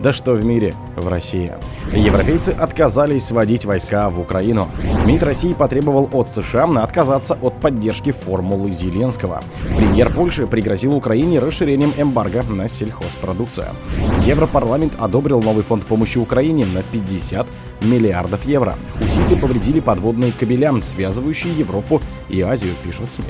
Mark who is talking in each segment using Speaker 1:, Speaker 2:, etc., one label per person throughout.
Speaker 1: Да что в мире, в России. Европейцы отказались вводить войска в Украину. МИД России потребовал от США отказаться от поддержки формулы Зеленского. Премьер Польши пригрозил Украине расширением эмбарго на сельхозпродукцию. Европарламент одобрил новый фонд помощи Украине на 50 миллиардов евро. Хуситы повредили подводные кабеля, связывающие Европу и Азию, пишут СМИ.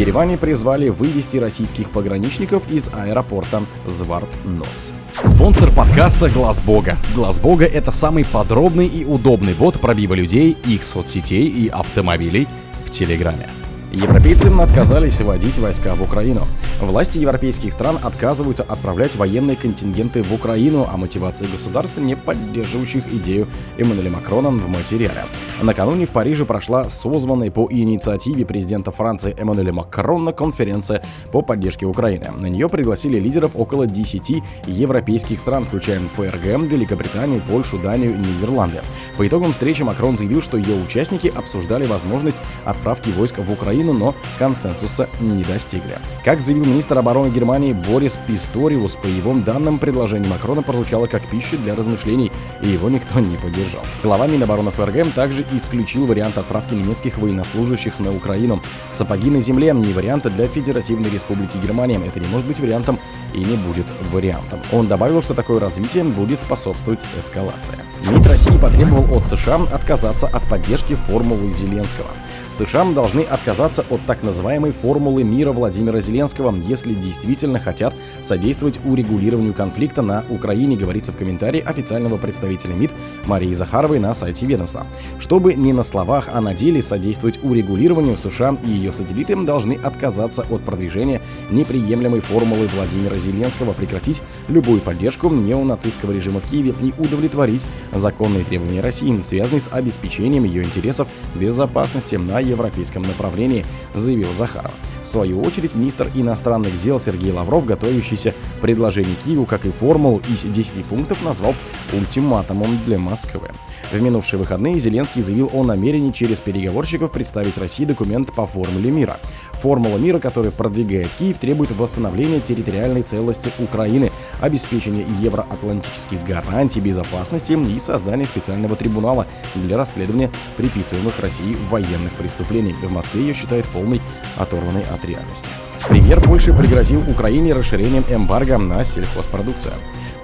Speaker 1: Ереване призвали вывести российских пограничников из аэропорта Зварт-Нос. Спонсор подкаста Глаз Бога. Глаз Бога это самый подробный и удобный бот пробива людей, их соцсетей и автомобилей в Телеграме. Европейцы отказались вводить войска в Украину. Власти европейских стран отказываются отправлять военные контингенты в Украину, а мотивации государств, не поддерживающих идею Эммануэля Макрона в материале. Накануне в Париже прошла созванная по инициативе президента Франции Эммануэля Макрона конференция по поддержке Украины. На нее пригласили лидеров около 10 европейских стран, включая ФРГ, Великобританию, Польшу, Данию и Нидерланды. По итогам встречи Макрон заявил, что ее участники обсуждали возможность отправки войск в Украину Украину, но консенсуса не достигли. Как заявил министр обороны Германии Борис Писториус, по его данным, предложение Макрона прозвучало как пища для размышлений, и его никто не поддержал. Глава Минобороны ФРГ также исключил вариант отправки немецких военнослужащих на Украину. Сапоги на земле не вариант для Федеративной Республики Германия. Это не может быть вариантом и не будет вариантом. Он добавил, что такое развитие будет способствовать эскалации. МИД России потребовал от США отказаться от поддержки формулы Зеленского. США должны отказаться от так называемой формулы мира Владимира Зеленского, если действительно хотят содействовать урегулированию конфликта на Украине, говорится в комментарии официального представителя МИД Марии Захаровой на сайте ведомства. Чтобы не на словах, а на деле содействовать урегулированию, США и ее сателлиты должны отказаться от продвижения неприемлемой формулы Владимира Зеленского, прекратить любую поддержку неонацистского режима в Киеве и удовлетворить законные требования России, связанные с обеспечением ее интересов безопасности на европейском направлении, заявил Захаров. В свою очередь, министр иностранных дел Сергей Лавров, готовящийся предложение Киеву, как и формулу из 10 пунктов, назвал ультиматумом для Москвы. В минувшие выходные Зеленский заявил о намерении через переговорщиков представить России документ по формуле мира. Формула мира, которую продвигает Киев, требует восстановления территориальной целости Украины, обеспечения евроатлантических гарантий безопасности и создания специального трибунала для расследования приписываемых России военных преступлений. В Москве ее считают полной оторванной от реальности. Премьер Польши пригрозил Украине расширением эмбарго на сельхозпродукцию.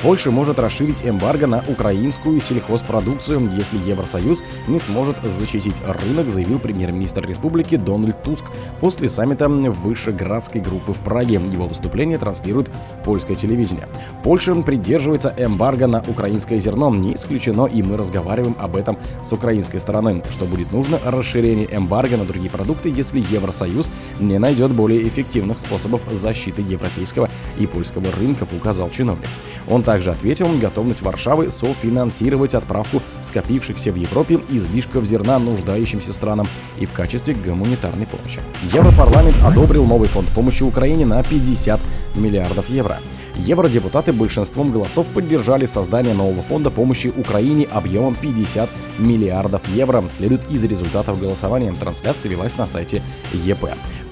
Speaker 1: Польша может расширить эмбарго на украинскую сельхозпродукцию, если Евросоюз не сможет защитить рынок, заявил премьер-министр республики Дональд Туск после саммита Вышеградской группы в Праге. Его выступление транслирует польское телевидение. Польша придерживается эмбарго на украинское зерно. Не исключено, и мы разговариваем об этом с украинской стороны, что будет нужно расширение эмбарго на другие продукты, если Евросоюз не найдет более эффективных способов защиты европейского и польского рынков, указал чиновник. Он также ответил на готовность Варшавы софинансировать отправку скопившихся в Европе излишков зерна нуждающимся странам и в качестве гуманитарной помощи. Европарламент одобрил новый фонд помощи Украине на 50 миллиардов евро. Евродепутаты большинством голосов поддержали создание нового фонда помощи Украине объемом 50 миллиардов евро, следует из результатов голосования. Трансляция велась на сайте ЕП.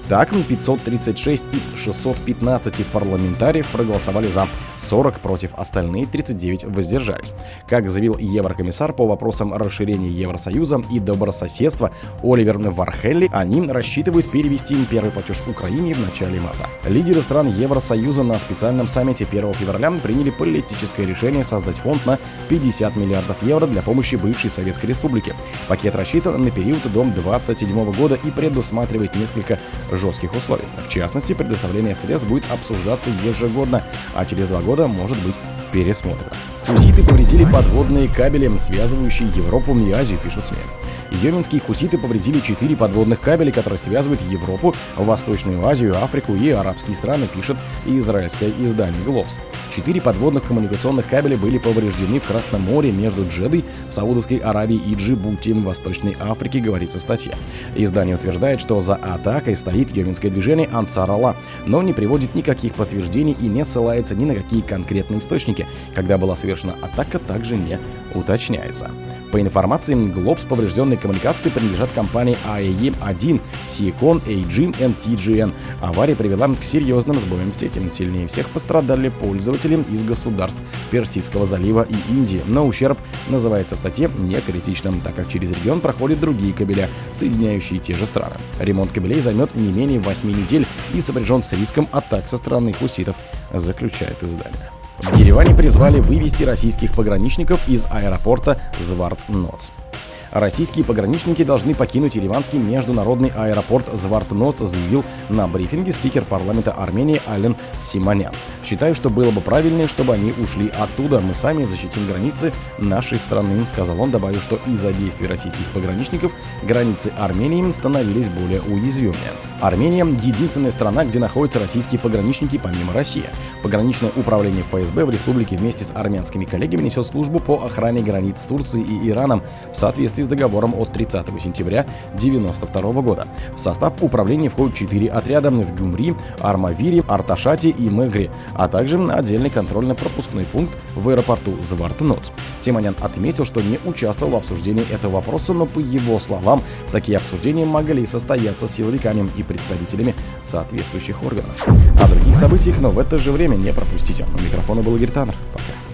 Speaker 1: Так, 536 из 615 парламентариев проголосовали за, 40 против, остальные 39 воздержались. Как заявил еврокомиссар по вопросам расширения Евросоюза и добрососедства Оливер Вархелли, они рассчитывают перевести им первый платеж Украине в начале марта. Лидеры стран Евросоюза на специальном саммите 1 февраля приняли политическое решение создать фонд на 50 миллиардов евро для помощи бывшей Советской Республике. Пакет рассчитан на период до 2027 года и предусматривает несколько жестких условий. В частности, предоставление средств будет обсуждаться ежегодно, а через два года может быть пересмотрено. Хуситы повредили подводные кабели, связывающие Европу и Азию, пишут СМИ. Йеменские хуситы повредили четыре подводных кабеля, которые связывают Европу, Восточную Азию, Африку и арабские страны, пишет израильское издание «Глобс». Четыре подводных коммуникационных кабеля были повреждены в Красном море между Джедой в Саудовской Аравии и Джибути в Восточной Африке, говорится в статье. Издание утверждает, что за атакой стоит йеменское движение Ансар Алла, но не приводит никаких подтверждений и не ссылается ни на какие конкретные источники. Когда была совершена атака, также не уточняется. По информации Globes, поврежденные коммуникации принадлежат компании AAE1, Seacon, AGM и TGN. Авария привела к серьезным сбоям в сети. Сильнее всех пострадали пользователи из государств Персидского залива и Индии, но ущерб называется в статье не критичным, так как через регион проходят другие кабеля, соединяющие те же страны. Ремонт кабелей займет не менее 8 недель и сопряжен с риском атак со стороны хуситов, заключает издание. В Ереване призвали вывести российских пограничников из аэропорта Зварт-Ноц. Российские пограничники должны покинуть Ереванский международный аэропорт Звартноц, заявил на брифинге спикер парламента Армении Ален Симонян. Считаю, что было бы правильнее, чтобы они ушли оттуда. Мы сами защитим границы нашей страны, сказал он, добавив, что из-за действий российских пограничников границы Армении становились более уязвимыми. Армения — единственная страна, где находятся российские пограничники помимо России. Пограничное управление ФСБ в республике вместе с армянскими коллегами несет службу по охране границ Турции и Ираном в соответствии с договором от 30 сентября 1992 года. В состав управления входят четыре отряда в Гюмри, Армавире, Арташате и Мегре, а также отдельный контрольно-пропускной пункт в аэропорту Звартноц. Симонян отметил, что не участвовал в обсуждении этого вопроса, но по его словам, такие обсуждения могли состояться силовиками и представителями соответствующих органов. О других событиях, но в это же время не пропустите. У микрофона был Игорь Таннер. Пока.